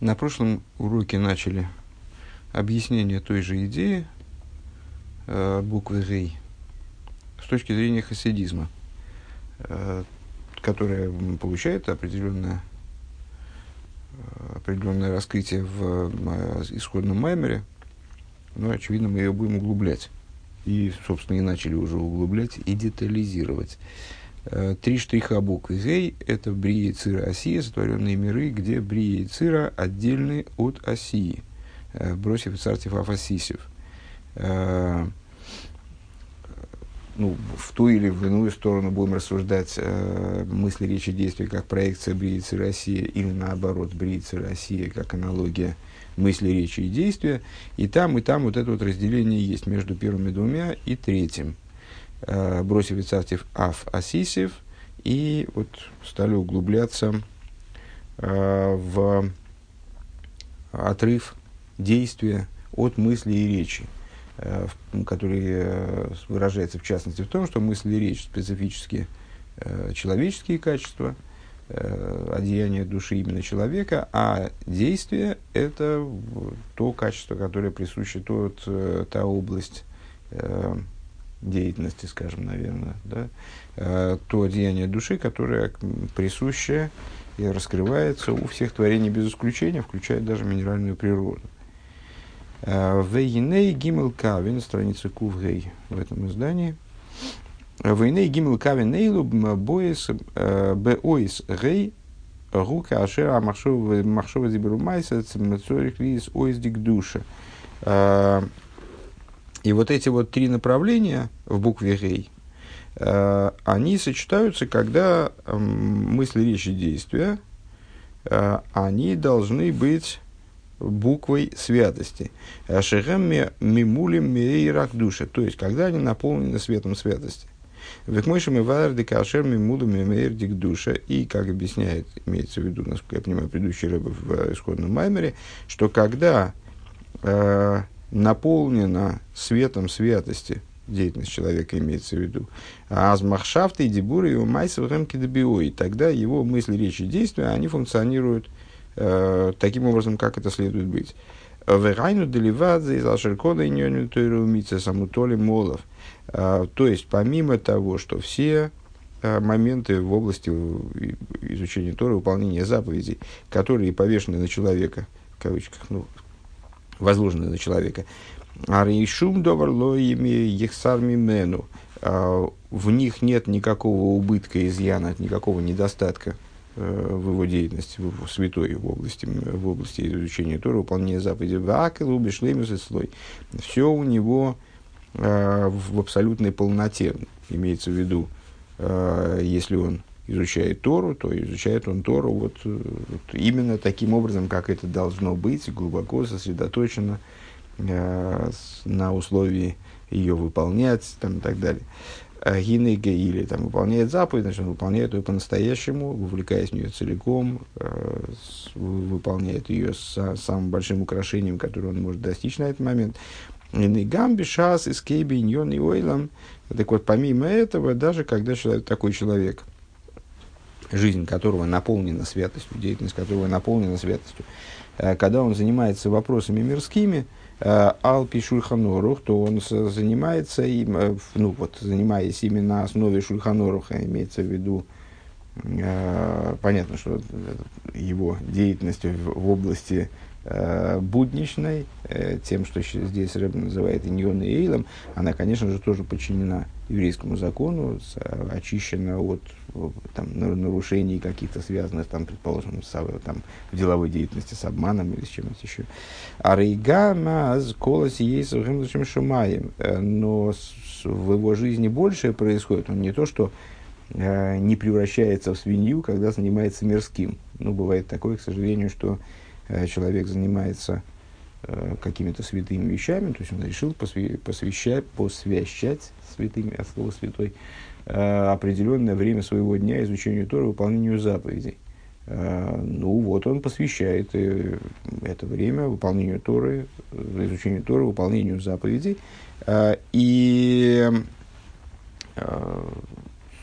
На прошлом уроке начали объяснение той же идеи э, буквы «рей» с точки зрения хасидизма, э, которая получает определенное, определенное раскрытие в э, исходном маймере, но, очевидно, мы ее будем углублять. И, собственно, и начали уже углублять и детализировать. Э, три штриха буквы Гей – это Брия Цира Осия, сотворенные миры, где Брия и Цира отдельны от Осии, э, бросив и цартив Афасисев. Э, ну, в ту или в иную сторону будем рассуждать э, мысли, речи, действия как проекция Бриицы России или наоборот Бриицы России как аналогия мысли, речи и действия. И там, и там вот это вот разделение есть между первыми двумя и третьим – бросив цартив Аф Асисев, и вот стали углубляться э, в отрыв действия от мысли и речи, э, который э, выражается в частности в том, что мысли и речь специфически э, человеческие качества, э, одеяние души именно человека, а действие – это то качество, которое присуще, тот, э, та область э, деятельности, скажем, наверное, да, э, то деяние души, которое присуще и раскрывается у всех творений без исключения, включая даже минеральную природу. Э, Вейней Гимел Кавин, страница Кувгей в этом издании. Вейней Гимел Кавин Эйлу Боис э, Беоис Гей Рука Ашера Махшова Зиберумайса Цемнацорих Лис Ойздик Душа. И вот эти вот три направления в букве «гей», э, они сочетаются, когда э, мысли, речи, действия, э, они должны быть буквой святости. Шехем мимулим мирейрак душа. То есть, когда они наполнены светом святости. Векмойшим и варди кашер мимулим мирейрдик душа. И, как объясняет, имеется в виду, насколько я понимаю, предыдущий рыба в исходном маймере, что когда э, наполнена светом святости, деятельность человека имеется в виду, азмахшафты и дебуры его майсов ремки и тогда его мысли, речи, действия, они функционируют э, таким образом, как это следует быть. Верайну деливадзе из алшеркода и ньонютойрумица самутоли молов. Э, то есть, помимо того, что все э, моменты в области изучения Торы, выполнения заповедей, которые повешены на человека, в кавычках, ну, возложенные на человека. А рейшум доварлоими ехсар мимену. А, в них нет никакого убытка, изъяна, никакого недостатка э, в его деятельности, в святой в области, в области изучения Тора, выполнения заповедей. Вакел, убишлемис и слой. Все у него э, в абсолютной полноте, имеется в виду, э, если он изучает Тору, то изучает он Тору вот, э, вот именно таким образом, как это должно быть, глубоко сосредоточено э, на условии ее выполнять там, и так далее. А Гинега или там, выполняет заповедь, значит, он выполняет ее по-настоящему, вовлекаясь в нее целиком, э, с, выполняет ее с самым большим украшением, которое он может достичь на этот момент. Гамби, шас, искейби, ньон и ойлам. Так вот, помимо этого, даже когда человек, такой человек – жизнь которого наполнена святостью, деятельность которого наполнена святостью, э, когда он занимается вопросами мирскими, э, Алпи Шульханорух, то он занимается им, э, ну вот, занимаясь именно на основе Шульханоруха, имеется в виду, понятно, что его деятельность в области будничной, тем, что здесь Рэб называет Иньон и Эйлом, она, конечно же, тоже подчинена еврейскому закону, с, очищена от там, нарушений каких-то связанных, там, предположим, с, там, в деловой деятельности с обманом или с чем-то еще. А Рейга Маз Колос есть Шумаем, э, но в его жизни большее происходит. Он не то, что э, не превращается в свинью, когда занимается мирским. Ну, бывает такое, к сожалению, что Э, человек занимается э, какими-то святыми вещами, то есть он решил посвящать, посвящать святыми, от слова святой, э, определенное время своего дня изучению Тора, выполнению заповедей. Ну вот он посвящает это время выполнению Торы, изучению Торы, выполнению заповедей. И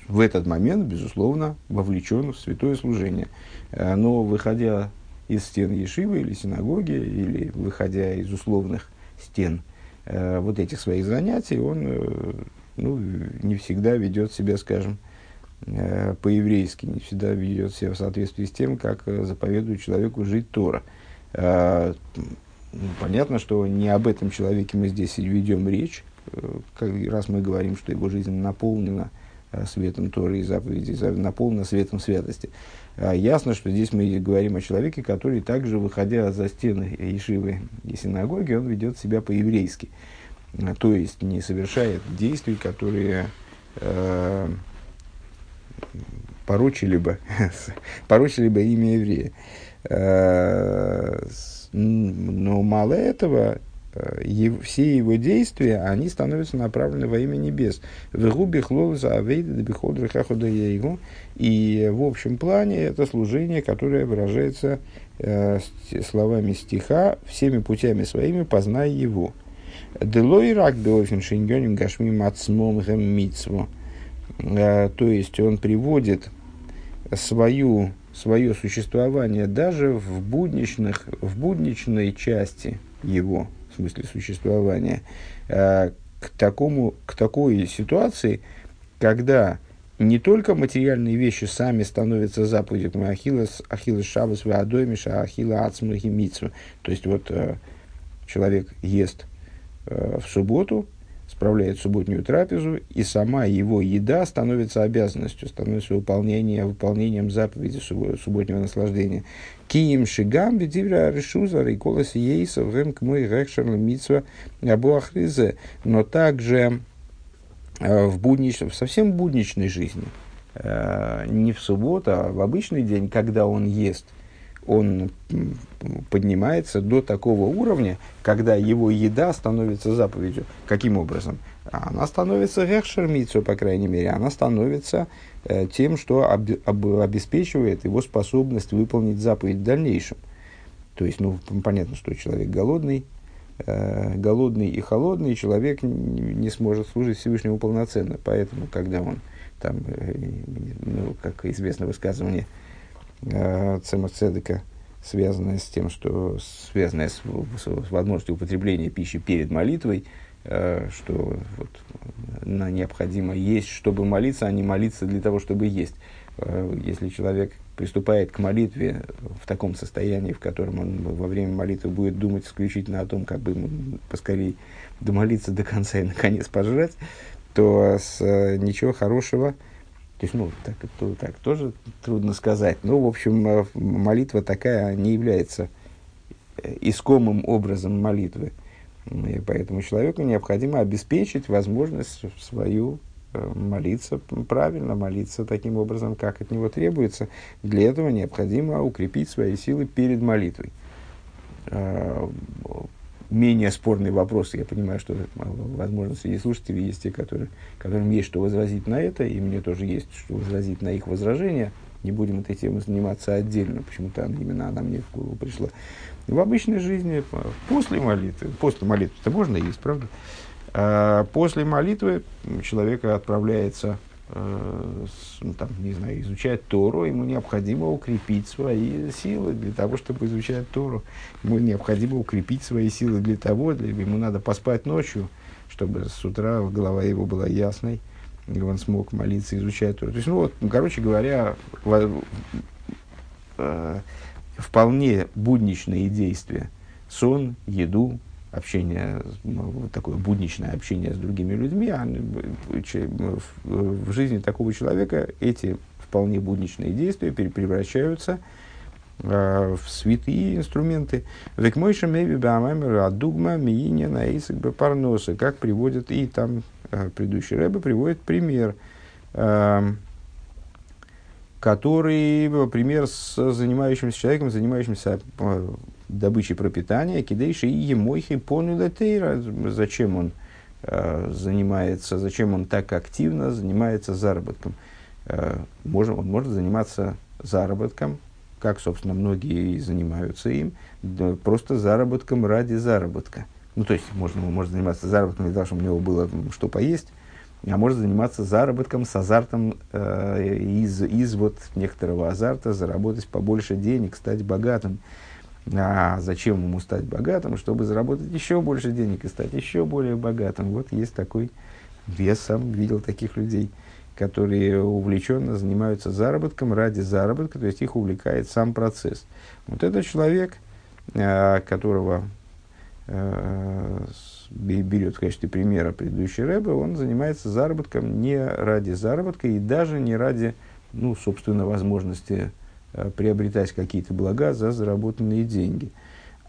в этот момент, безусловно, вовлечен в святое служение. Но выходя из стен Ешивы или синагоги, или выходя из условных стен э, вот этих своих занятий, он э, ну, не всегда ведет себя, скажем, э, по-еврейски, не всегда ведет себя в соответствии с тем, как э, заповедует человеку жить Тора. Э, понятно, что не об этом человеке мы здесь ведем речь, э, как, раз мы говорим, что его жизнь наполнена светом Торы и заповедей, наполнена светом святости. А ясно, что здесь мы говорим о человеке, который также, выходя за стены Ешивы и синагоги, он ведет себя по-еврейски. А, то есть не совершает действий, которые э, порочили, бы, порочили бы имя еврея. Э, но мало этого, э, все его действия, они становятся направлены во имя небес. И в общем плане это служение, которое выражается э, словами стиха «всеми путями своими познай его». Делой рак беофин шиньоним гашми мацмом митсву. Э, то есть он приводит свою, свое существование даже в, будничных, в будничной части его, в смысле существования, э, к, такому, к такой ситуации, когда не только материальные вещи сами становятся заповедью, Ахиллес, Ахиллес Шабас, Ваадоймиша, Ахилла Ацмахи Митсва. То есть вот э, человек ест в субботу, справляет субботнюю трапезу, и сама его еда становится обязанностью, становится выполнением, выполнением заповеди субботнего наслаждения. Киим шигам бедивра решуза и колос ейсов гэм к мой рэкшер митсва абуахризе. Но также Э, в, буднич, в совсем будничной жизни, э, не в субботу, а в обычный день, когда он ест, он поднимается до такого уровня, когда его еда становится заповедью. Каким образом? Она становится рехшермицу, по крайней мере, она становится э, тем, что об, об, обеспечивает его способность выполнить заповедь в дальнейшем. То есть, ну, понятно, что человек голодный, э, голодный и холодный, человек не, сможет служить Всевышнему полноценно. Поэтому, когда он, там, э, ну, как известно высказывание Цема Цедека, связанное с тем, что связанное с, с, с возможностью употребления пищи перед молитвой, э, что вот, на необходимо есть, чтобы молиться, а не молиться для того, чтобы есть. Э, если человек приступает к молитве в таком состоянии, в котором он во время молитвы будет думать исключительно о том, как бы ему поскорее домолиться до конца и наконец пожрать, то с, э, ничего хорошего, то есть, ну, так, то, так тоже трудно сказать. Но, в общем, э, молитва такая не является э, искомым образом молитвы. И поэтому человеку необходимо обеспечить возможность свою Э, молиться правильно, молиться таким образом, как от него требуется. Для этого необходимо укрепить свои силы перед молитвой. Менее спорный вопрос, я понимаю, что, возможно, среди слушателей есть те, которые, которым есть что возразить на это, и мне тоже есть что возразить на их возражения. Не будем этой темой заниматься отдельно, почему-то именно она мне в голову пришла. В обычной жизни, после молитвы, после молитвы это можно есть, правда? А после молитвы человек отправляется там, не знаю, изучать Тору, ему необходимо укрепить свои силы для того, чтобы изучать Тору. Ему необходимо укрепить свои силы для того, для, ему надо поспать ночью, чтобы с утра голова его была ясной, и он смог молиться, изучать Тору. То есть, ну вот, ну, короче говоря, в, э, вполне будничные действия. Сон, еду, общение, ну, такое будничное общение с другими людьми, а в жизни такого человека эти вполне будничные действия превращаются э, в святые инструменты. Векмойша меви баамамер адугма мииня парноса, как приводит и там э, предыдущий рэбе приводит пример, э, который пример с занимающимся человеком, занимающимся добычей пропитания, кидейши и емойхи понула тейра. Зачем он э, занимается, зачем он так активно занимается заработком? Э, может, он может заниматься заработком, как, собственно, многие и занимаются им, да, просто заработком ради заработка. Ну, то есть, можно, он может заниматься заработком для того, чтобы у него было что поесть, а может заниматься заработком с азартом э, из, из вот некоторого азарта заработать побольше денег, стать богатым. А зачем ему стать богатым? Чтобы заработать еще больше денег и стать еще более богатым. Вот есть такой, я сам видел таких людей, которые увлеченно занимаются заработком ради заработка, то есть их увлекает сам процесс. Вот этот человек, э, которого э, берет в качестве примера предыдущий Рэбе, он занимается заработком не ради заработка и даже не ради, ну, собственно, возможности приобретать какие-то блага за заработанные деньги.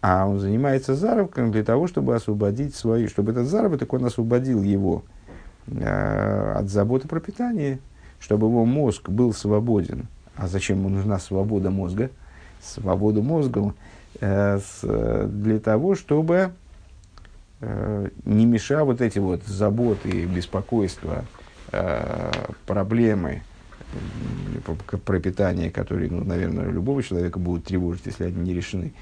А он занимается заработком для того, чтобы освободить свои, чтобы этот заработок, он освободил его э, от заботы про питание, чтобы его мозг был свободен. А зачем ему нужна свобода мозга? Свобода мозга э, с, для того, чтобы Э, не меша вот эти вот заботы, беспокойства, э, проблемы пропитания, которые, ну, наверное, любого человека будут тревожить, если они не решены.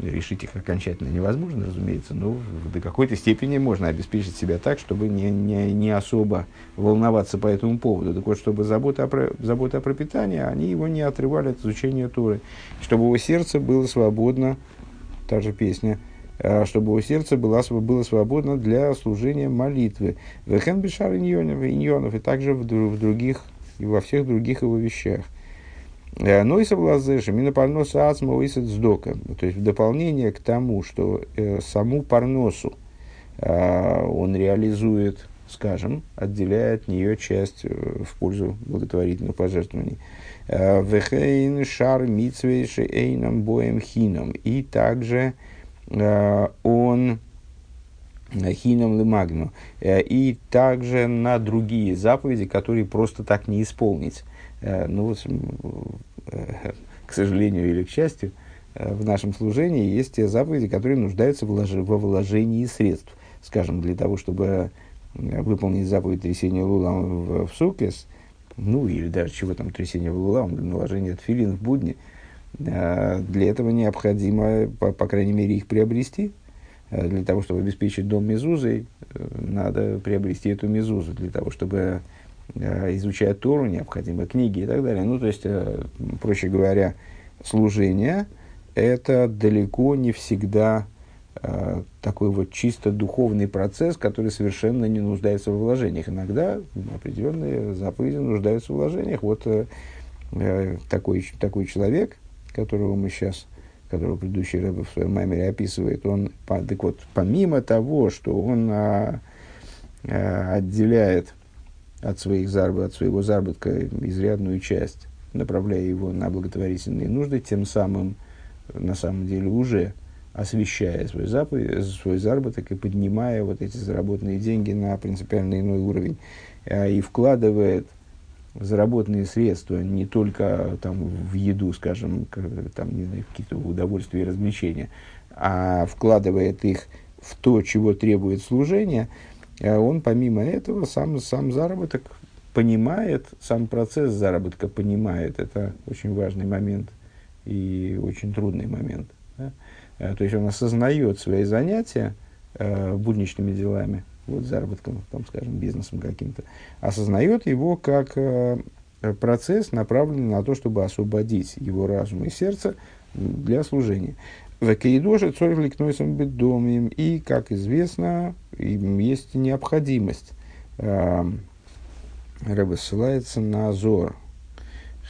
Решить их окончательно невозможно, разумеется, но до какой-то степени можно обеспечить себя так, чтобы не, не, не особо волноваться по этому поводу. Так вот, чтобы заботы о, заботы о пропитании, они его не отрывали от изучения Торы. Чтобы его сердце было свободно, та же песня – Э, чтобы его сердце было, было свободно для служения молитвы. Вехен бешар иньонов, и также в, в других, и во всех других его вещах. Э, но и соблазэша, мина парноса ацма уисет сдока. То есть в дополнение к тому, что э, саму парносу э, он реализует, скажем, отделяя от нее часть в пользу благотворительных пожертвований. Вехейн шар митсвейши эйном боем хином. И также он хином лимагну, э, и также на другие заповеди, которые просто так не исполнить. Э, ну вот, к сожалению или к счастью, в нашем служении есть те заповеди, которые нуждаются во вложении средств. Скажем, для того, чтобы выполнить заповедь трясения лула в, в сукес, ну или даже чего там трясение в лула, наложение тфилин в будни – Э, для этого необходимо, по, по крайней мере, их приобрести. Э, для того, чтобы обеспечить дом мезузой, э, надо приобрести эту мезузу. Для того, чтобы изучать Тору, необходимы книги и так далее. Ну, то есть, проще говоря, служение – это далеко не всегда такой вот чисто духовный процесс, который совершенно не нуждается в вложениях. Иногда определенные заповеди нуждаются в вложениях. Вот такой, такой человек, которого мы сейчас, которого предыдущий Рэбе в своем маймере описывает, он, так вот, помимо того, что он а, а, отделяет от, своих зарб, от своего заработка изрядную часть, направляя его на благотворительные нужды, тем самым, на самом деле, уже освещая свой, заповедь, свой заработок и поднимая вот эти заработанные деньги на принципиально иной уровень, а, и вкладывает заработанные средства не только там, в еду, скажем, там, не знаю, какие-то удовольствия и развлечения, а вкладывает их в то, чего требует служение, а он помимо этого сам, сам заработок понимает, сам процесс заработка понимает. Это очень важный момент и очень трудный момент. Да? А, то есть он осознает свои занятия э, будничными делами – вот, заработком, там, скажем, бизнесом каким-то, осознает его как э, процесс, направленный на то, чтобы освободить его разум и сердце для служения. В Кейдоше цорь ликнойсом бедомим. И, как известно, им есть необходимость. Э, Рэбе ссылается на Зор.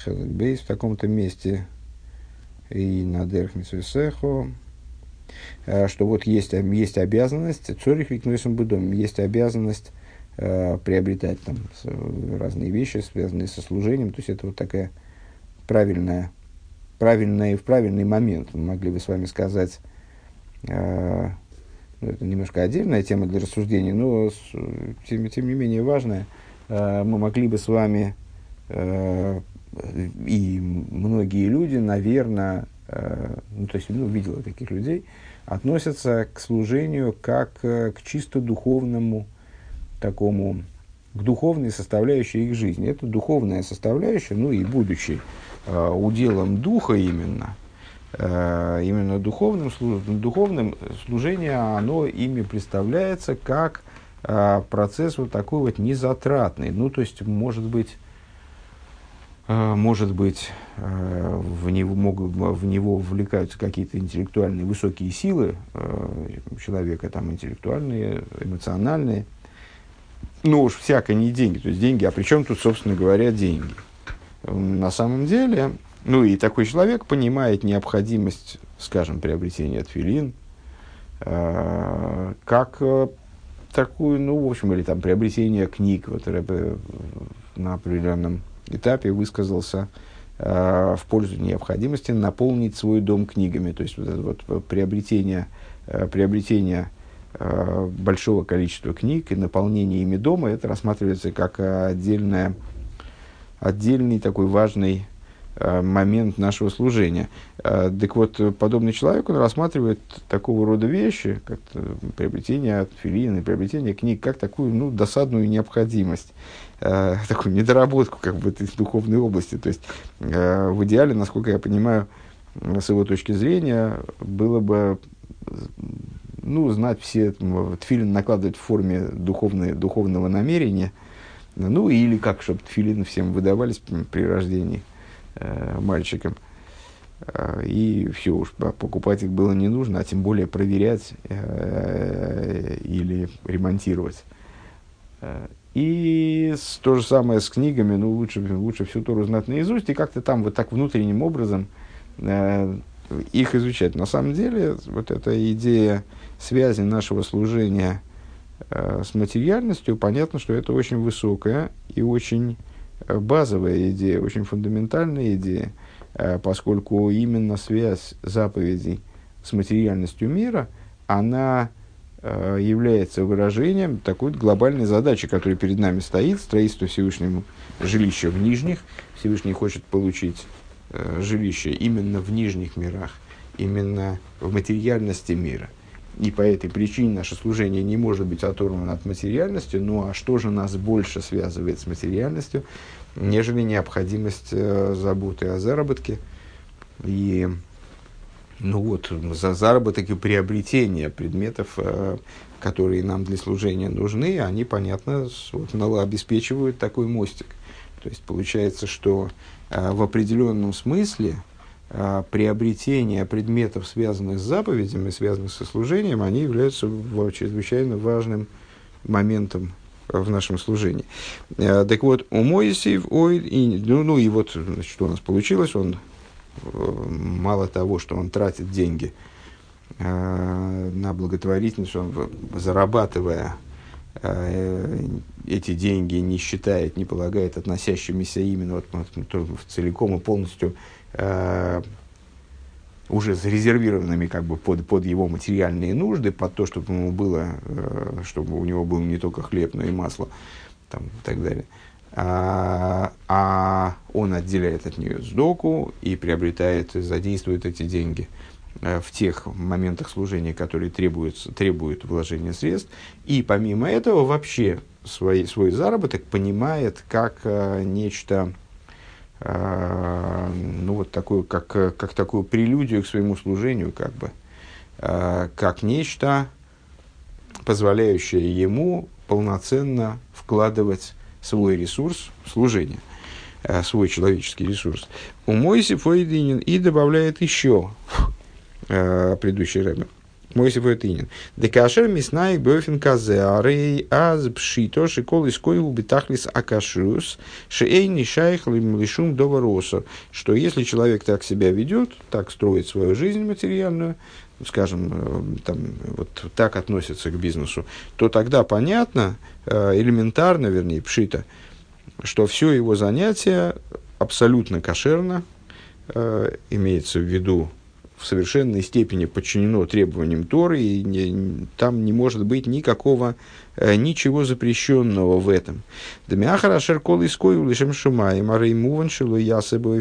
Хелкбейс в таком-то месте и на Дерхмисвесехо, Э, что вот есть, есть обязанность, цорих викнуисом будом, есть обязанность э, приобретать там разные вещи, связанные со служением. То есть это вот такая правильная, правильная и в правильный момент. Мы могли бы с вами сказать, э, ну, это немножко отдельная тема для рассуждения, но тем, тем не менее важная. Э, мы могли бы с вами э, и многие люди, наверное, э, ну, то есть, ну, видела таких людей, относятся к служению как э, к чисто духовному такому, к духовной составляющей их жизни. Это духовная составляющая, ну и будучи э, уделом духа именно, э, именно духовным, служ, духовным служение, оно ими представляется как э, процесс вот такой вот незатратный. Ну, то есть, может быть, э, может быть, э, в него, могут, в него вовлекаются какие-то интеллектуальные высокие силы э, человека, там, интеллектуальные, эмоциональные. Ну уж всякое не деньги. То есть деньги, а при чем тут, собственно говоря, деньги? На самом деле, ну и такой человек понимает необходимость, скажем, приобретения тфилин, э, как э, такую, ну, в общем, или там приобретение книг. Вот на определенном этапе высказался э, в пользу необходимости наполнить свой дом книгами. То есть вот вот приобретение, э, приобретение э, большого количества книг и наполнение ими дома, это рассматривается как отдельная, отдельный такой важный момент нашего служения. Так вот, подобный человек, он рассматривает такого рода вещи, как приобретение филины, приобретение книг, как такую ну, досадную необходимость, э, такую недоработку как бы, из духовной области. То есть, в идеале, насколько я понимаю, с его точки зрения, было бы ну, знать все, тфилин накладывать в форме духовной, духовного намерения, ну, или как, чтобы тфилин всем выдавались при рождении э, мальчикам. Э, и все уж покупать их было не нужно, а тем более проверять э, или ремонтировать. Э, и то же самое с книгами, ну лучше, лучше всю Тору знать наизусть и как-то там вот так внутренним образом э, их изучать. На самом деле, вот эта идея связи нашего служения э, с материальностью, понятно, что это очень высокая и очень базовая идея, очень фундаментальная идея, э, поскольку именно связь заповедей с материальностью мира, она э, является выражением такой глобальной задачи, которая перед нами стоит, строительство Всевышнему жилища в нижних. Всевышний хочет получить э, жилище именно в нижних мирах, именно в материальности мира – и по этой причине наше служение не может быть оторвано от материальности. Ну а что же нас больше связывает с материальностью, нежели необходимость э, заботы о заработке и ну вот, за заработок и приобретение предметов, э, которые нам для служения нужны, они, понятно, вот, обеспечивают такой мостик. То есть получается, что э, в определенном смысле а, приобретения предметов, связанных с заповедями, связанных со служением, они являются чрезвычайно важным моментом в нашем служении. Так вот, у Моисеев, ой, и, ну, ну и вот, значит, что у нас получилось, он э, мало того, что он тратит деньги э, на благотворительность, он зарабатывая э, эти деньги не считает, не полагает относящимися именно вот, вот, целиком и полностью э, уже зарезервированными как бы под, под его материальные нужды, под то, чтобы ему было, э, чтобы у него был не только хлеб, но и масло там, и так далее. А, а он отделяет от нее сдоку и приобретает, задействует эти деньги э, в тех моментах служения, которые требуются, требуют вложения средств. И помимо этого вообще свой, свой заработок понимает как э, нечто а, ну, вот такую, как, как такую прелюдию к своему служению, как бы, как нечто, позволяющее ему полноценно вкладывать свой ресурс в служение, а, свой человеческий ресурс. У Мойси Фойдинин и добавляет еще предыдущий рэбер. Мой Сифуэтинин. Декашер миснаик бёфин казе арей аз пшито шикол искоил битахлис акашрус шеэй нишайх лишум довороса. Что если человек так себя ведет, так строит свою жизнь материальную, скажем, э, там, вот так относится к бизнесу, то тогда понятно, э, элементарно, вернее, пшито, что все его занятие абсолютно кошерно, э, имеется в виду в совершенной степени подчинено требованиям Торы, и не, там не может быть никакого, ничего запрещенного в этом. Дамиахара шеркол иской улишем шумай, марей муван шилу ясебу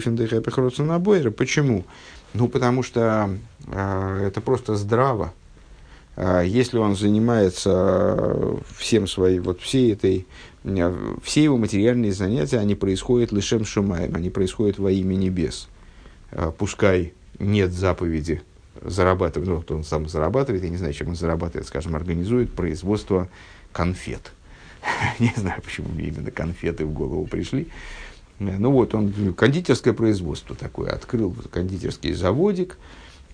набойра. Почему? Ну, потому что э, это просто здраво. Э, если он занимается всем своим, вот всей этой, э, все его материальные занятия, они происходят лишем шумаем, они происходят во имя небес. Э, пускай нет заповеди зарабатывать, ну, он сам зарабатывает, я не знаю, чем он зарабатывает, скажем, организует производство конфет. Не знаю, почему мне именно конфеты в голову пришли. Ну вот, он кондитерское производство такое, открыл кондитерский заводик,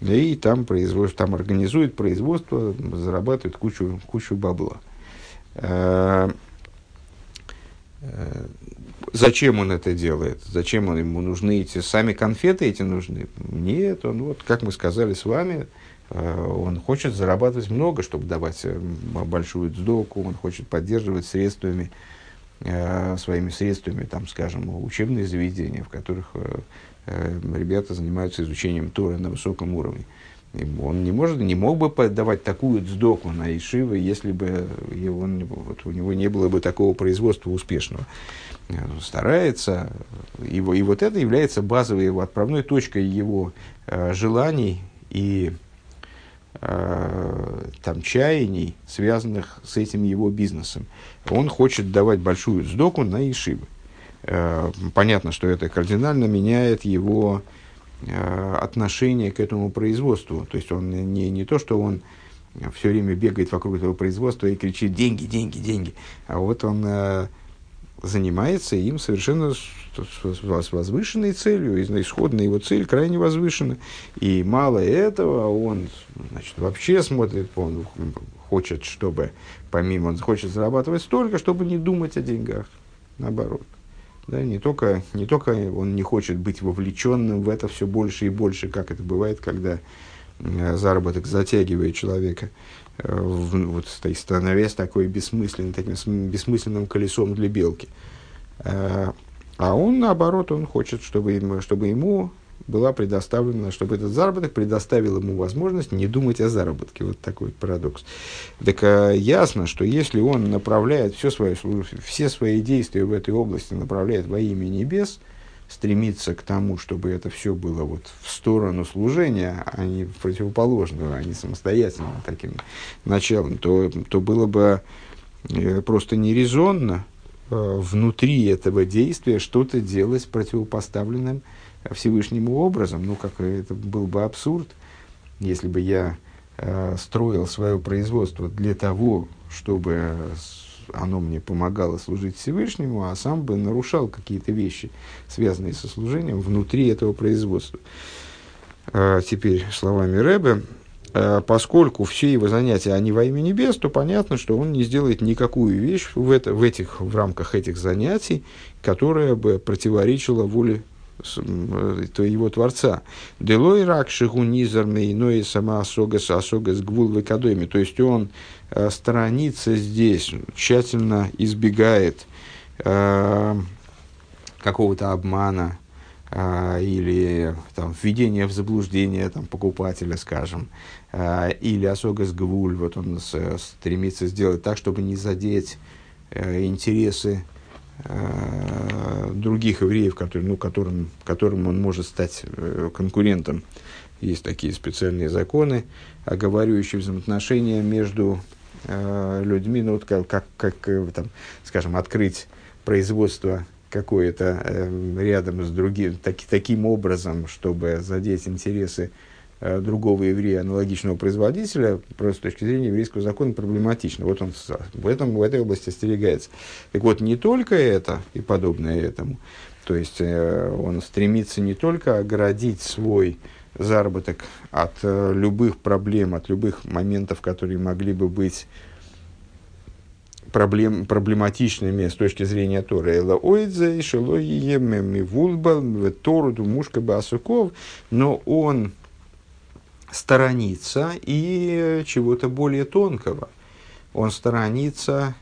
и там, производит, там организует производство, зарабатывает кучу, кучу бабла. Э, э, зачем он это делает? Зачем он, ему нужны эти сами конфеты эти нужны? Нет, он вот, как мы сказали с вами, э, он хочет зарабатывать много, чтобы давать большую сдоку, он хочет поддерживать средствами, своими средствами, там, скажем, учебные заведения, в которых Э, ребята занимаются изучением Тора на высоком уровне. Он не, может, не мог бы подавать такую дздоку на Ишивы, если бы его, вот, у него не было бы такого производства успешного. Старается, его, и вот это является базовой его отправной точкой его э, желаний и э, там, чаяний, связанных с этим его бизнесом. Он хочет давать большую сдоку на Ишивы. Э, понятно, что это кардинально меняет его э, отношение к этому производству. То есть он не, не то, что он все время бегает вокруг этого производства и кричит деньги, деньги, деньги, а вот он э, занимается им совершенно с, возвышенной целью, исходная его цель крайне возвышена. И мало этого, он значит, вообще смотрит, он хочет, чтобы, помимо, он хочет зарабатывать столько, чтобы не думать о деньгах, наоборот. Да, не, только, не только он не хочет быть вовлеченным в это все больше и больше, как это бывает, когда заработок затягивает человека, э, в, вот, становясь такой бессмысленным, таким бессмысленным колесом для белки. Э, а он, наоборот, он хочет, чтобы ему, чтобы ему была предоставлена, чтобы этот заработок предоставил ему возможность не думать о заработке. Вот такой парадокс. Так а, ясно, что если он направляет все свои, все свои действия в этой области, направляет во имя небес, стремится к тому, чтобы это все было вот в сторону служения, а не в противоположную, а не самостоятельным таким началом, то, то было бы э, просто нерезонно э, внутри этого действия что-то делать противопоставленным Всевышнему образом, ну, как это был бы абсурд, если бы я э, строил свое производство для того, чтобы оно мне помогало служить Всевышнему, а сам бы нарушал какие-то вещи, связанные со служением, внутри этого производства. А теперь словами Рэбе, э, поскольку все его занятия, они во имя небес, то понятно, что он не сделает никакую вещь в, это, в, этих, в рамках этих занятий, которая бы противоречила воле то его Творца. Делой рак шигу низерный, но и сама осогас, осогас гвул в То есть он э, сторонится здесь, тщательно избегает э, какого-то обмана э, или там, введения в заблуждение там, покупателя, скажем, э, или осогас гвуль, вот он с, стремится сделать так, чтобы не задеть э, интересы Э, других евреев, которые, ну, которым, которым он может стать э, конкурентом. Есть такие специальные законы, оговаривающие взаимоотношения между э, людьми, ну, вот как, как, как э, там, скажем, открыть производство какое-то э, рядом с другим, так, таким образом, чтобы задеть интересы Э, другого еврея, аналогичного производителя, просто с точки зрения еврейского закона, проблематично. Вот он в, этом, в этой области остерегается. Так вот, не только это и подобное этому, то есть э, он стремится не только оградить свой заработок от э, любых проблем, от любых моментов, которые могли бы быть проблем, проблематичными с точки зрения Торы. Эла ойдзе, шелой вулбал, тору, мушка басуков, но он сторонится и чего-то более тонкого. Он сторонится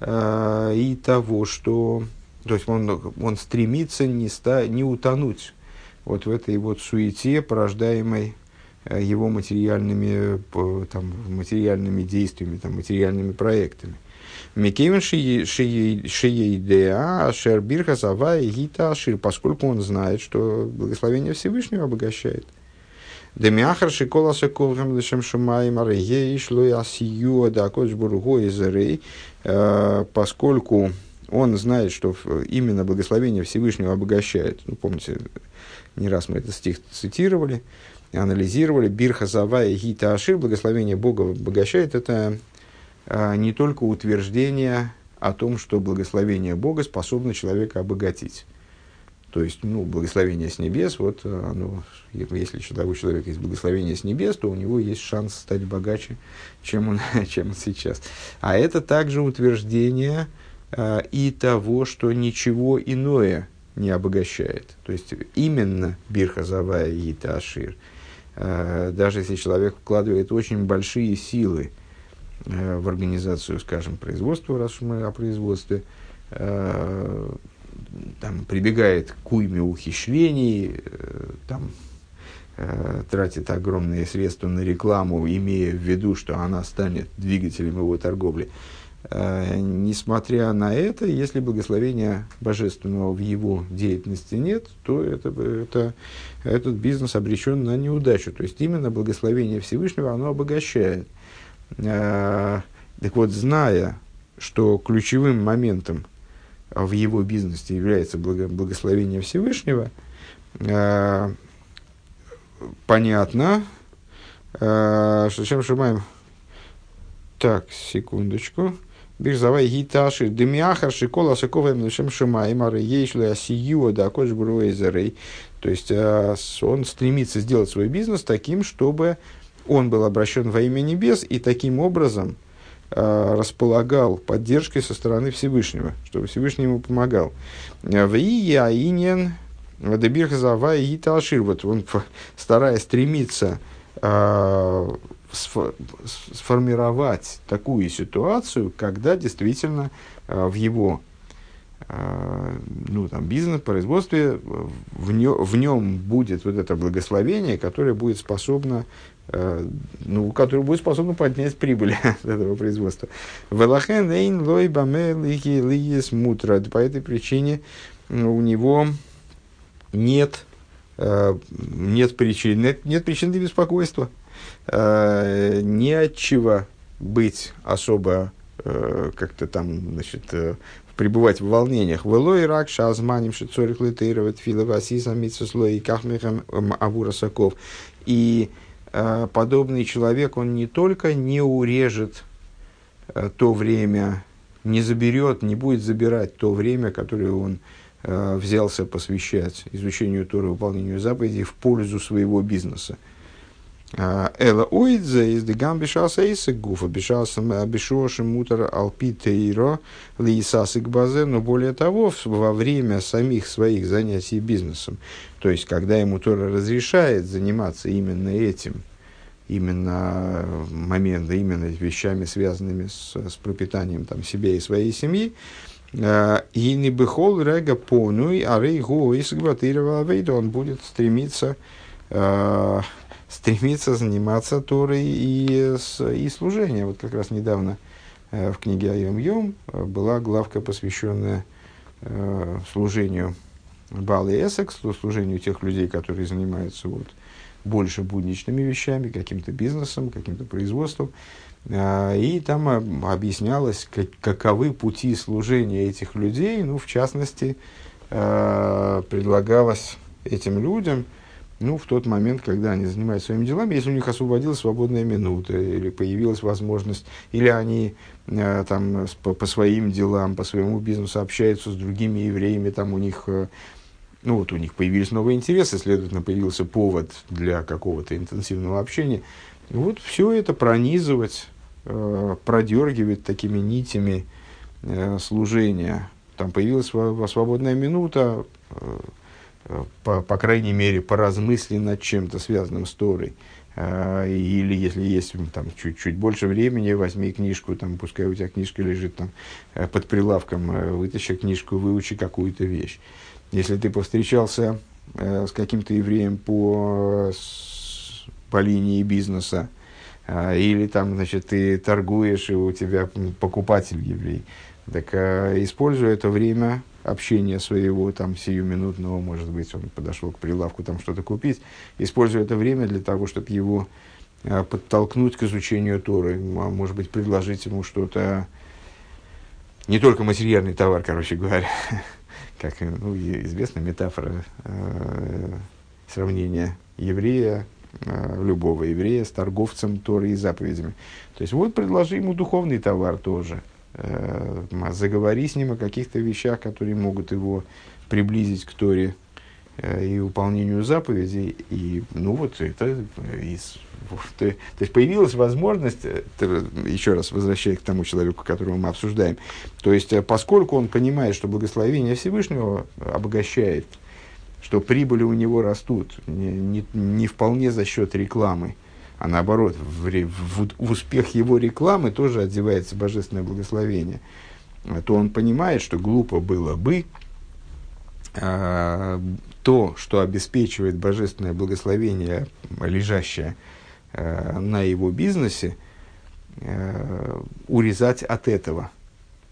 э, и того, что... То есть он, он стремится не, ста, не утонуть вот в этой вот суете, порождаемой э, его материальными, там, материальными действиями, там, материальными проектами. Микевин шиеидеа, шербирха сава и гита ашир, поскольку он знает, что благословение Всевышнего обогащает. Демиахар шикола шиколхам лишем шумаем арее шло асию да бурго из поскольку он знает, что именно благословение Всевышнего обогащает. Ну, помните, не раз мы этот стих цитировали, анализировали. Бирха Зава и Гита Ашир, благословение Бога обогащает, это не только утверждение о том, что благословение Бога способно человека обогатить. То есть, ну, благословение с небес, вот оно, если у человека есть благословение с небес, то у него есть шанс стать богаче, чем он, чем он сейчас. А это также утверждение э, и того, что ничего иное не обогащает. То есть, именно Бирхазавая и Ташир. Э, даже если человек вкладывает очень большие силы э, в организацию, скажем, производства, раз уж мы о производстве, э, там, прибегает к уйме ухищрений, э, там, э, тратит огромные средства на рекламу, имея в виду, что она станет двигателем его торговли. Э, несмотря на это, если благословения божественного в его деятельности нет, то это, это, этот бизнес обречен на неудачу. То есть именно благословение Всевышнего, оно обогащает. Так вот, зная, что ключевым моментом в его бизнесе является благо, благословение Всевышнего, э, понятно, э, что чем шумаем. Так, секундочку. Бирзавай гиташи демиахар шикола саковаем лишем шимаем ары ейшли асиюа да кош бруэзерей. То есть он стремится сделать свой бизнес таким, чтобы он был обращен во имя небес, и таким образом располагал поддержкой со стороны Всевышнего, чтобы Всевышний ему помогал. В Ияинен Дебирхазава и Талшир, вот он, стараясь стремиться э, сформировать такую ситуацию, когда действительно э, в его э, ну, там, бизнес, производстве, в, нем, в нем будет вот это благословение, которое будет способно Э, ну, который будет способен поднять прибыль от этого производства. Велахен лой баме лихи лиес мутра. По этой причине у него нет, э, нет, причин, нет, нет причин для беспокойства. Э, не от чего быть особо как-то там, значит, пребывать в волнениях. Велой рак шазманим шицорих литейрова тфила васиса митсуслой и кахмехам авурасаков. И Э, подобный человек, он не только не урежет э, то время, не заберет, не будет забирать то время, которое он э, взялся посвящать изучению Торы, выполнению заповедей в пользу своего бизнеса. Эла ойдзе из дегам бешаса эйсек гуфа, бешаса бешошим мутар алпи тейро лиисасик базе, но более того, во время самих своих занятий бизнесом, то есть, когда ему Тора разрешает заниматься именно этим, именно моменты, именно вещами, связанными с, с пропитанием там, себя и своей семьи, и не бехол рега понуй, а рейгу он будет стремиться стремится заниматься Торой и, и служением. Вот как раз недавно э, в книге Айом Йом э, была главка, посвященная э, служению Бал и Эссекс, служению тех людей, которые занимаются вот, больше будничными вещами, каким-то бизнесом, каким-то производством. И там объяснялось, как, каковы пути служения этих людей. Ну, в частности, предлагалось этим людям – ну, в тот момент, когда они занимаются своими делами, если у них освободилась свободная минута, или появилась возможность, или они э, там по, по своим делам, по своему бизнесу общаются с другими евреями, там у них, э, ну вот у них появились новые интересы, следовательно, появился повод для какого-то интенсивного общения. Вот все это пронизывать, э, продергивать такими нитями э, служения. Там появилась свободная минута, э, по, по крайней мере, поразмысли над чем-то связанным с Торой. А, или если есть там, чуть-чуть больше времени, возьми книжку, там, пускай у тебя книжка лежит там, э, под прилавком, э, вытащи книжку, выучи какую-то вещь. Если ты повстречался э, с каким-то евреем по, по линии бизнеса, а, или там, значит, ты торгуешь, и у тебя покупатель еврей, так используй это время общения своего, там, сиюминутного, может быть, он подошел к прилавку там что-то купить, используя это время для того, чтобы его а, подтолкнуть к изучению Торы, а, может быть, предложить ему что-то, не только материальный товар, короче говоря, как ну, известная метафора э, сравнения еврея э, любого еврея с торговцем Торой и заповедями. То есть вот предложи ему духовный товар тоже. Э, заговори с ним о каких-то вещах, которые могут его приблизить к Торе э, и выполнению заповедей. И ну вот это из то, есть появилась возможность, еще раз возвращаясь к тому человеку, которого мы обсуждаем, то есть поскольку он понимает, что благословение Всевышнего обогащает что прибыли у него растут не, не, не вполне за счет рекламы, а наоборот, в, в, в успех его рекламы тоже одевается божественное благословение, то он понимает, что глупо было бы а, то, что обеспечивает божественное благословение, лежащее а, на его бизнесе, а, урезать от этого.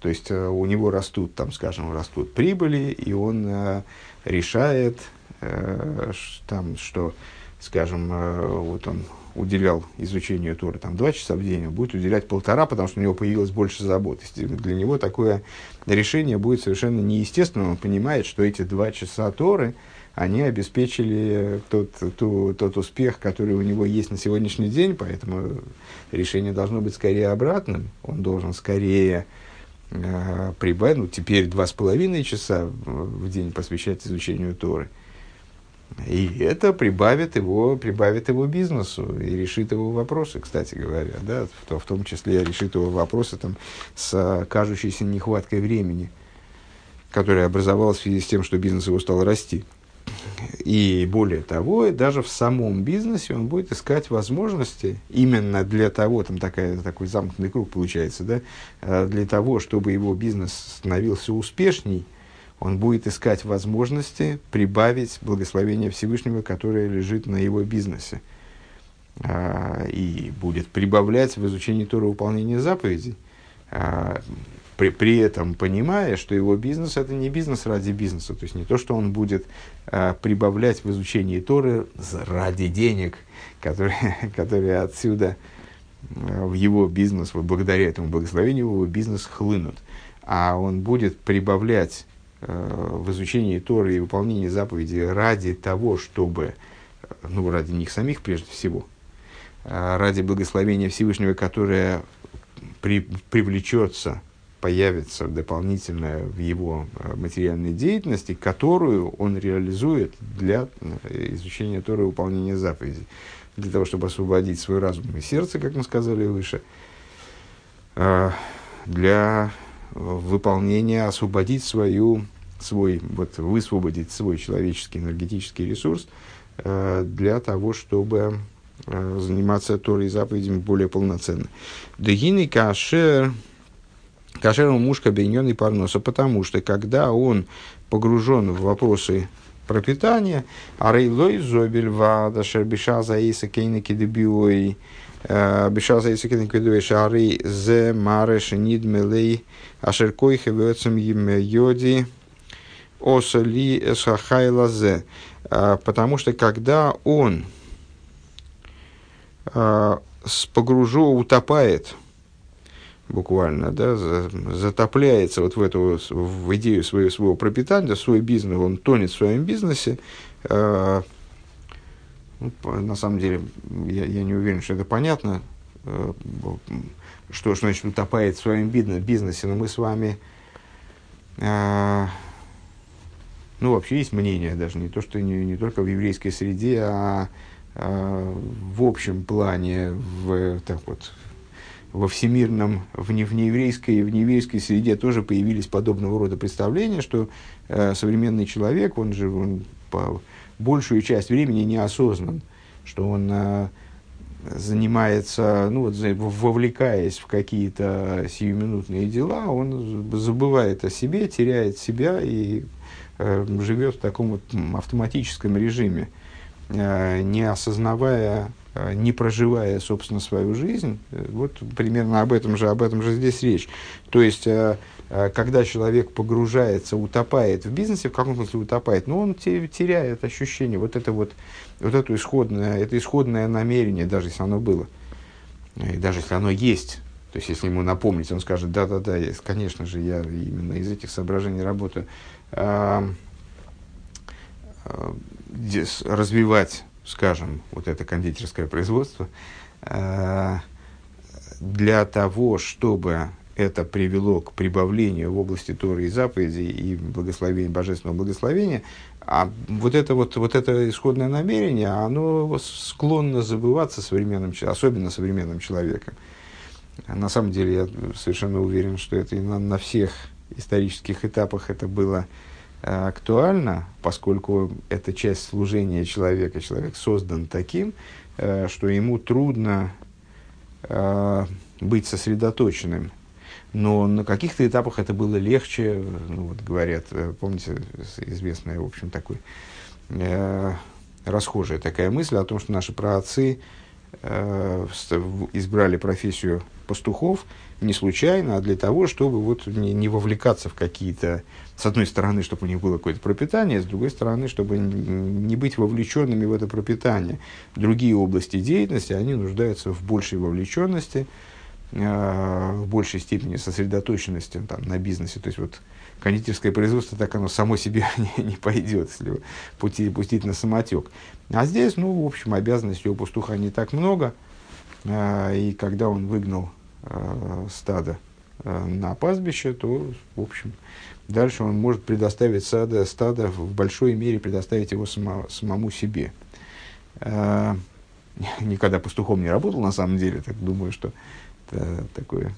То есть а, у него растут, там, скажем, растут прибыли, и он а, решает, э, там, что, скажем, э, вот он уделял изучению Торы там, два часа в день, он будет уделять полтора, потому что у него появилось больше забот. Для него такое решение будет совершенно неестественным. Он понимает, что эти два часа Торы, они обеспечили тот, тот, тот успех, который у него есть на сегодняшний день, поэтому решение должно быть скорее обратным. Он должен скорее э, прибавить, ну, теперь два с половиной часа в день посвящать изучению Торы. И это прибавит его, прибавит его бизнесу и решит его вопросы, кстати говоря, да, в, в том числе решит его вопросы там, с кажущейся нехваткой времени, которая образовалась в связи с тем, что бизнес его стал расти. И более того, даже в самом бизнесе он будет искать возможности именно для того, там такая, такой замкнутый круг получается, да, э, для того, чтобы его бизнес становился успешней, он будет искать возможности прибавить благословение Всевышнего, которое лежит на его бизнесе. А, и будет прибавлять в изучении Тора выполнения заповедей. А, при, при этом понимая, что его бизнес это не бизнес ради бизнеса, то есть не то, что он будет а, прибавлять в изучении Торы ради денег, которые, которые отсюда а, в его бизнес, благодаря этому благословению, его бизнес хлынут, а он будет прибавлять в изучении Торы и выполнении заповедей ради того, чтобы, ну, ради них самих прежде всего, а, ради благословения Всевышнего, которое при, привлечется появится дополнительно в его э, материальной деятельности, которую он реализует для э, изучения Торы и выполнения заповедей. Для того, чтобы освободить свой разум и сердце, как мы сказали выше, э, для выполнения, освободить свою, свой, вот, высвободить свой человеческий энергетический ресурс для того, чтобы заниматься Торой и заповедями более полноценно. Дегины кашер Кашеру мушка бейнен и парноса, потому что когда он погружен в вопросы пропитания, а рейлой зобель вада шербиша за иса кейники дебиой, э, биша за иса кейники дебиой, шары зе мареш нидмелей, ашер койхе вецем йоди, осали эсхахайла зе. Э, потому что когда он э, погружу, утопает буквально, да, затопляется вот в эту в идею своего, своего пропитания, свой бизнес, он тонет в своем бизнесе. Э, ну, на самом деле, я, я не уверен, что это понятно, что, что значит утопает в своем бизнесе, но мы с вами, ну, вообще есть мнение, даже не то, что не, не только в еврейской среде, а э, в общем плане, в, так вот, во всемирном, в, не, в нееврейской, в нееврейской среде тоже появились подобного рода представления, что э, современный человек, он же он по большую часть времени неосознан, что он э, занимается, ну вот, вовлекаясь в какие-то сиюминутные дела, он забывает о себе, теряет себя и живет в таком вот автоматическом режиме, э, не осознавая Э, не проживая, собственно, свою жизнь. Э, вот примерно об этом же, об этом же здесь речь. То есть, э, когда человек погружается, утопает в бизнесе, в каком смысле утопает, но он теряет ощущение, вот это вот, вот это исходное, это исходное намерение, даже если оно было, и даже если оно есть, то есть, если ему напомнить, он скажет, да-да-да, конечно же, я именно из этих соображений работаю. развивать скажем, вот это кондитерское производство, э, для того, чтобы это привело к прибавлению в области Торы и заповедей и благословения, божественного благословения, а вот это, вот, вот это исходное намерение, оно склонно забываться современным, особенно современным человеком. На самом деле я совершенно уверен, что это на, на всех исторических этапах это было э, актуально, поскольку это часть служения человека. Человек создан таким, э, что ему трудно э, быть сосредоточенным но на каких-то этапах это было легче, ну, вот говорят, э, помните, известная, в общем, такой э, расхожая такая мысль о том, что наши праотцы избрали профессию пастухов не случайно, а для того, чтобы вот не, не вовлекаться в какие-то, с одной стороны, чтобы у них было какое-то пропитание, с другой стороны, чтобы не быть вовлеченными в это пропитание. Другие области деятельности, они нуждаются в большей вовлеченности, Э, в большей степени сосредоточенности там, на бизнесе. То есть вот кондитерское производство, так оно само себе не, не пойдет, если пути, пустить на самотек. А здесь, ну, в общем, обязанностей у пастуха не так много. Э, и когда он выгнал э, стадо на пастбище, то, в общем, дальше он может предоставить стадо, стадо в большой мере предоставить его само, самому себе. Никогда пастухом не работал, на самом деле, так думаю, что это такое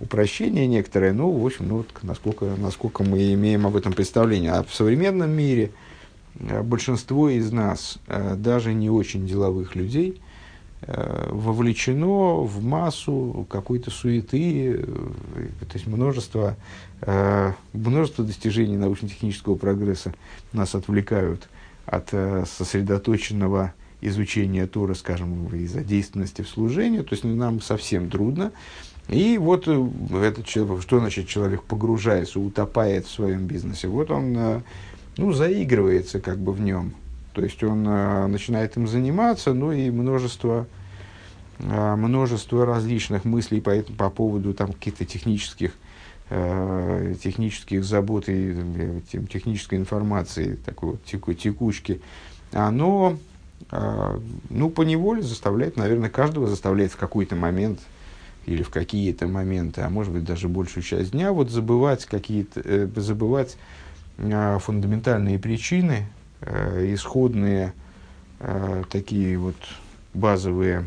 упрощение некоторое, ну, в общем, ну, вот насколько, насколько мы имеем об этом представление. А в современном мире э, большинство из нас, э, даже не очень деловых людей, э, вовлечено в массу какой-то суеты, то есть множество, множество достижений научно-технического прогресса нас отвлекают от сосредоточенного изучения Тора, скажем, и задействованности в служении, то есть нам совсем трудно. И вот э, этот человек, что значит человек погружается, утопает в своем бизнесе? Вот он э, ну, заигрывается как бы в нем. То есть он э, начинает им заниматься, ну и множество, множество различных мыслей по, по поводу там, каких-то технических, технических забот и технической информации, такой вот теку, текучки, оно ну, по неволе заставляет, наверное, каждого заставляет в какой-то момент или в какие-то моменты, а может быть даже большую часть дня, вот забывать какие-то, э, забывать э, фундаментальные причины, э, исходные э, такие вот базовые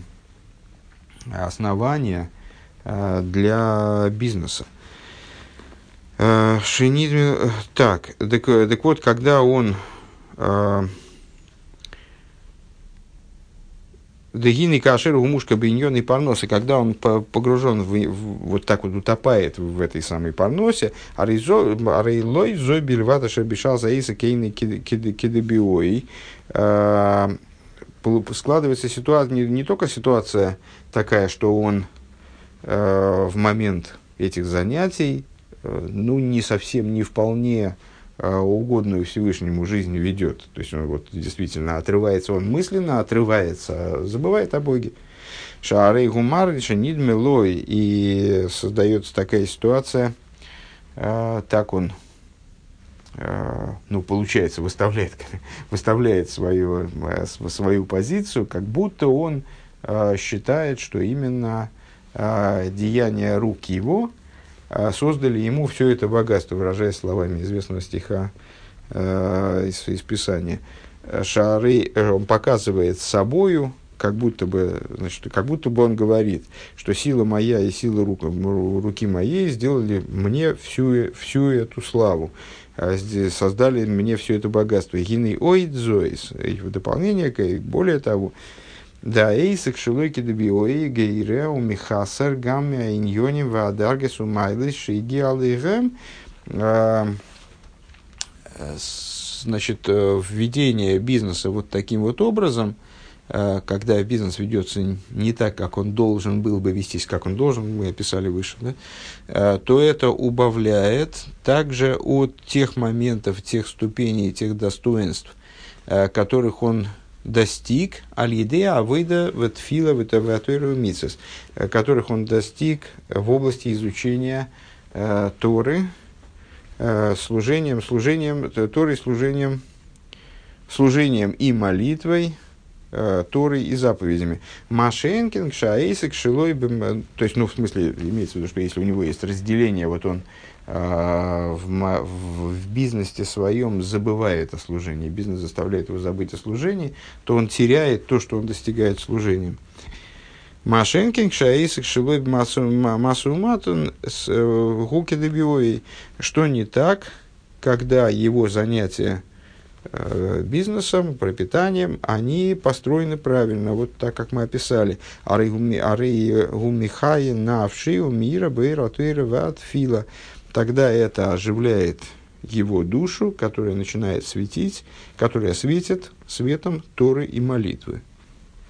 основания для бизнеса. Шинизм, так, так, так вот, когда он э, Дагины кашер у мушка биньон и парноса, когда он погружен в, в, вот так вот утопает в этой самой парносе, а рейлой зой бельвата шабишал за иса кейны кидебиой, а, складывается ситуация, не, не только ситуация такая, что он э, в момент этих занятий, э, ну, не совсем, не вполне угодную Всевышнему жизнь ведет. То есть он вот действительно отрывается, он мысленно отрывается, забывает о Боге. Шаарей гумар нидмелой, и создается такая ситуация, э, так он, э, ну, получается, выставляет, выставляет свою, свою позицию, как будто он считает, что именно деяния рук его – а создали ему все это богатство, выражаясь словами известного стиха э, из, из Писания. Шары, э, он показывает собою, как будто бы, значит, как будто бы он говорит, что сила моя и сила рук, руки моей сделали мне всю, всю эту славу, а создали мне все это богатство. Гины ойдзоис, в дополнение, более того, да, эйсек шелойки дебиои гейреу михасар гаммя иньоним ваадаргесу майлис шиги алейгем. А, значит, э, введение бизнеса вот таким вот образом, э, когда бизнес ведется не так, как он должен был бы вестись, как он должен, мы описали выше, да, э, то это убавляет также от тех моментов, тех ступеней, тех достоинств, которых он достиг аль-еде авыда ветфила ветаватуэру мицес, э, которых он достиг в области изучения э, Торы, э, служением, служением, Торой, служением, служением и молитвой, э, Торой и заповедями. Машенкин, Шаэйсик, Шилой, то есть, ну, в смысле, имеется в виду, что если у него есть разделение, вот он э, в, в, в бизнесе своем забывает о служении, бизнес заставляет его забыть о служении, то он теряет то, что он достигает служением. Машенкин, Шаисик, Шилой, Массу Матун, Гуки Дебиои. Что не так, когда его занятия э, бизнесом, пропитанием, они построены правильно, вот так, как мы описали. Ары гумихаи навши мира бейра туэра фила. Тогда это оживляет его душу, которая начинает светить, которая светит светом Торы и молитвы.